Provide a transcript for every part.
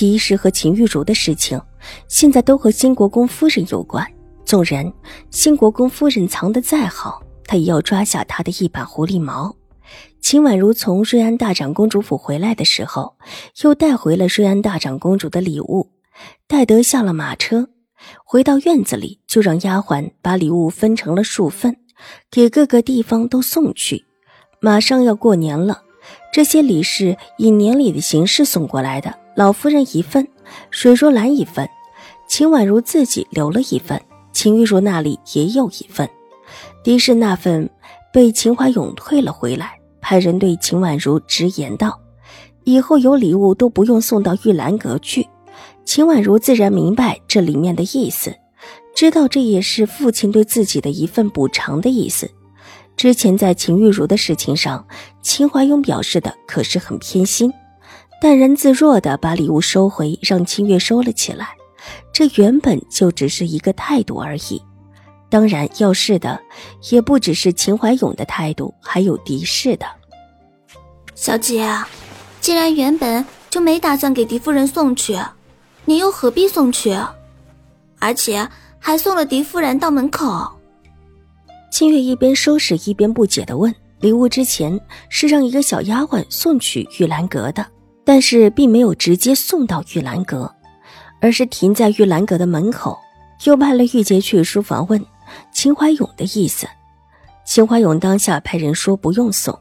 狄氏和秦玉茹的事情，现在都和新国公夫人有关。纵然新国公夫人藏得再好，他也要抓下他的一把狐狸毛。秦婉如从瑞安大长公主府回来的时候，又带回了瑞安大长公主的礼物。戴德下了马车，回到院子里，就让丫鬟把礼物分成了数份，给各个地方都送去。马上要过年了，这些礼是以年礼的形式送过来的。老夫人一份，水若兰一份，秦婉如自己留了一份，秦玉茹那里也有一份。狄氏那份被秦怀勇退了回来，派人对秦婉如直言道：“以后有礼物都不用送到玉兰阁去。”秦婉如自然明白这里面的意思，知道这也是父亲对自己的一份补偿的意思。之前在秦玉茹的事情上，秦怀勇表示的可是很偏心。淡然自若的把礼物收回，让清月收了起来。这原本就只是一个态度而已。当然，要是的也不只是秦怀勇的态度，还有狄氏的。小姐，既然原本就没打算给狄夫人送去，你又何必送去？而且还送了狄夫人到门口。清月一边收拾一边不解的问：“礼物之前是让一个小丫鬟送去玉兰阁的。”但是并没有直接送到玉兰阁，而是停在玉兰阁的门口，又派了玉洁去书房问秦怀勇的意思。秦怀勇当下派人说不用送，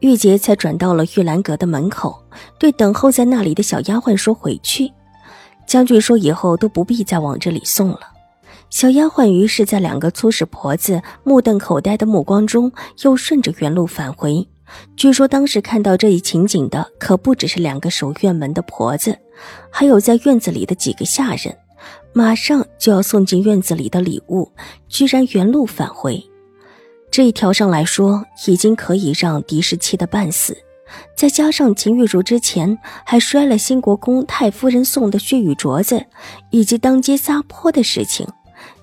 玉洁才转到了玉兰阁的门口，对等候在那里的小丫鬟说回去。将军说以后都不必再往这里送了。小丫鬟于是，在两个粗使婆子目瞪口呆的目光中，又顺着原路返回。据说当时看到这一情景的，可不只是两个守院门的婆子，还有在院子里的几个下人。马上就要送进院子里的礼物，居然原路返回，这一条上来说，已经可以让狄氏气得半死。再加上秦玉茹之前还摔了新国公太夫人送的血玉镯子，以及当街撒泼的事情，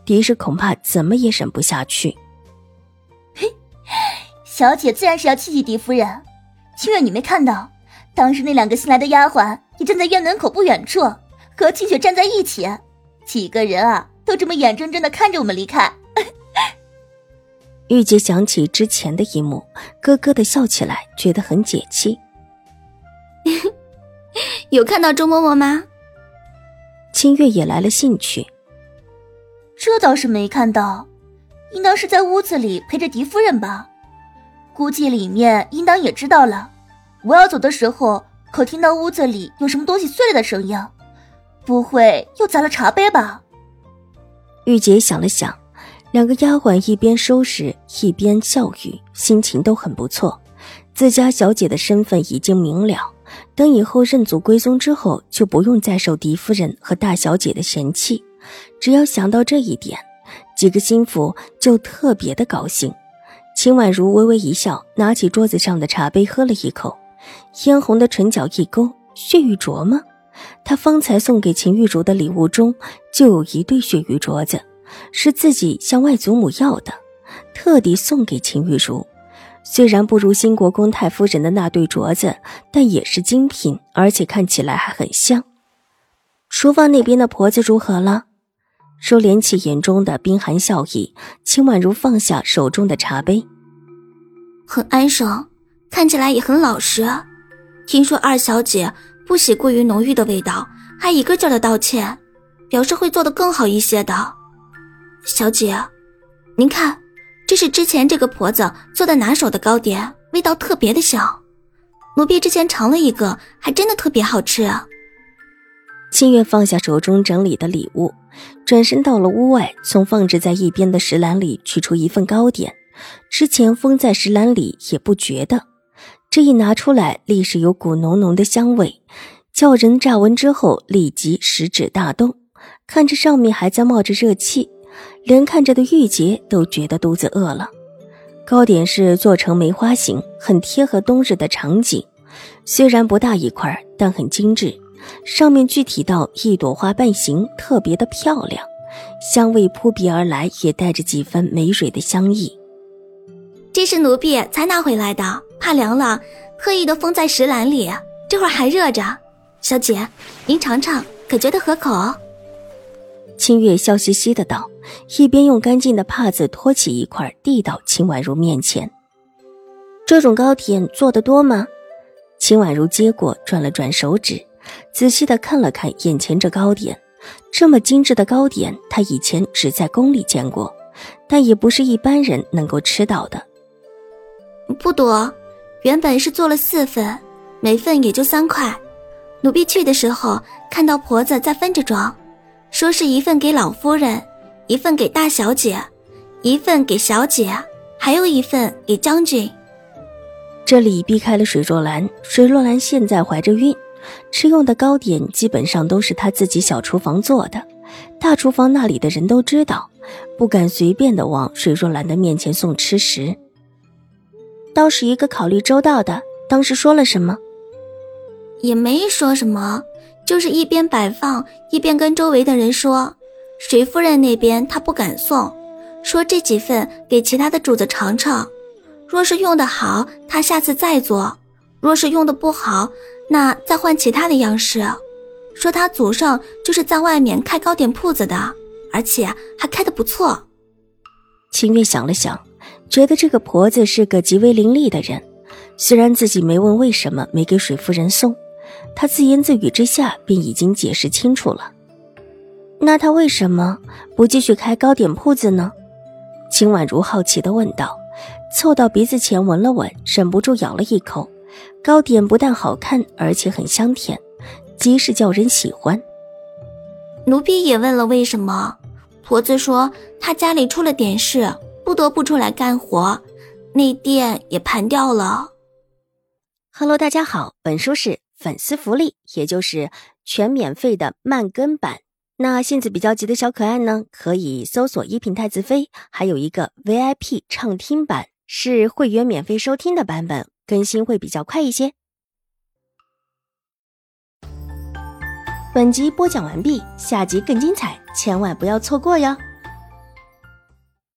狄氏恐怕怎么也忍不下去。小姐自然是要气气狄夫人，清月，你没看到，当时那两个新来的丫鬟也站在院门口不远处，和清雪站在一起，几个人啊都这么眼睁睁的看着我们离开。玉洁想起之前的一幕，咯咯的笑起来，觉得很解气。有看到周嬷嬷吗？清月也来了兴趣。这倒是没看到，应当是在屋子里陪着狄夫人吧。估计里面应当也知道了，我要走的时候，可听到屋子里有什么东西碎了的声音，不会又砸了茶杯吧？玉洁想了想，两个丫鬟一边收拾一边教育，心情都很不错。自家小姐的身份已经明了，等以后认祖归宗之后，就不用再受狄夫人和大小姐的嫌弃。只要想到这一点，几个心腹就特别的高兴。秦婉如微微一笑，拿起桌子上的茶杯喝了一口，嫣红的唇角一勾：“血玉镯吗？她方才送给秦玉茹的礼物中就有一对血玉镯子，是自己向外祖母要的，特地送给秦玉茹。虽然不如新国公太夫人的那对镯子，但也是精品，而且看起来还很像。厨房那边的婆子如何了？”收敛起眼中的冰寒笑意，秦婉如放下手中的茶杯，很安生，看起来也很老实。听说二小姐不喜过于浓郁的味道，还一个劲的道歉，表示会做得更好一些的。小姐，您看，这是之前这个婆子做的拿手的糕点，味道特别的香。奴婢之前尝了一个，还真的特别好吃。清月放下手中整理的礼物，转身到了屋外，从放置在一边的石篮里取出一份糕点。之前封在石篮里也不觉得，这一拿出来，立时有股浓浓的香味。叫人乍闻之后立即食指大动，看着上面还在冒着热气，连看着的玉洁都觉得肚子饿了。糕点是做成梅花形，很贴合冬日的场景。虽然不大一块，但很精致，上面具体到一朵花瓣形，特别的漂亮，香味扑鼻而来，也带着几分梅蕊的香意。这是奴婢才拿回来的，怕凉了，特意的封在石篮里，这会儿还热着。小姐，您尝尝，可觉得合口？清月笑嘻嘻的道，一边用干净的帕子托起一块，递到秦婉如面前。这种糕点做的多吗？秦婉如接过，转了转手指，仔细的看了看眼前这糕点。这么精致的糕点，他以前只在宫里见过，但也不是一般人能够吃到的。不多，原本是做了四份，每份也就三块。奴婢去的时候，看到婆子在分着装，说是一份给老夫人，一份给大小姐，一份给小姐，还有一份给将军。这里避开了水若兰，水若兰现在怀着孕，吃用的糕点基本上都是他自己小厨房做的，大厨房那里的人都知道，不敢随便的往水若兰的面前送吃食。倒是一个考虑周到的，当时说了什么？也没说什么，就是一边摆放一边跟周围的人说，水夫人那边他不敢送，说这几份给其他的主子尝尝。若是用的好，他下次再做；若是用的不好，那再换其他的样式。说他祖上就是在外面开糕点铺子的，而且还开的不错。秦月想了想，觉得这个婆子是个极为伶俐的人。虽然自己没问为什么没给水夫人送，她自言自语之下便已经解释清楚了。那她为什么不继续开糕点铺子呢？秦婉如好奇地问道。凑到鼻子前闻了闻，忍不住咬了一口。糕点不但好看，而且很香甜，极是叫人喜欢。奴婢也问了为什么，婆子说她家里出了点事，不得不出来干活，那店也盘掉了。Hello，大家好，本书是粉丝福利，也就是全免费的慢更版。那性子比较急的小可爱呢，可以搜索“一品太子妃”，还有一个 VIP 畅听版。是会员免费收听的版本，更新会比较快一些。本集播讲完毕，下集更精彩，千万不要错过哟。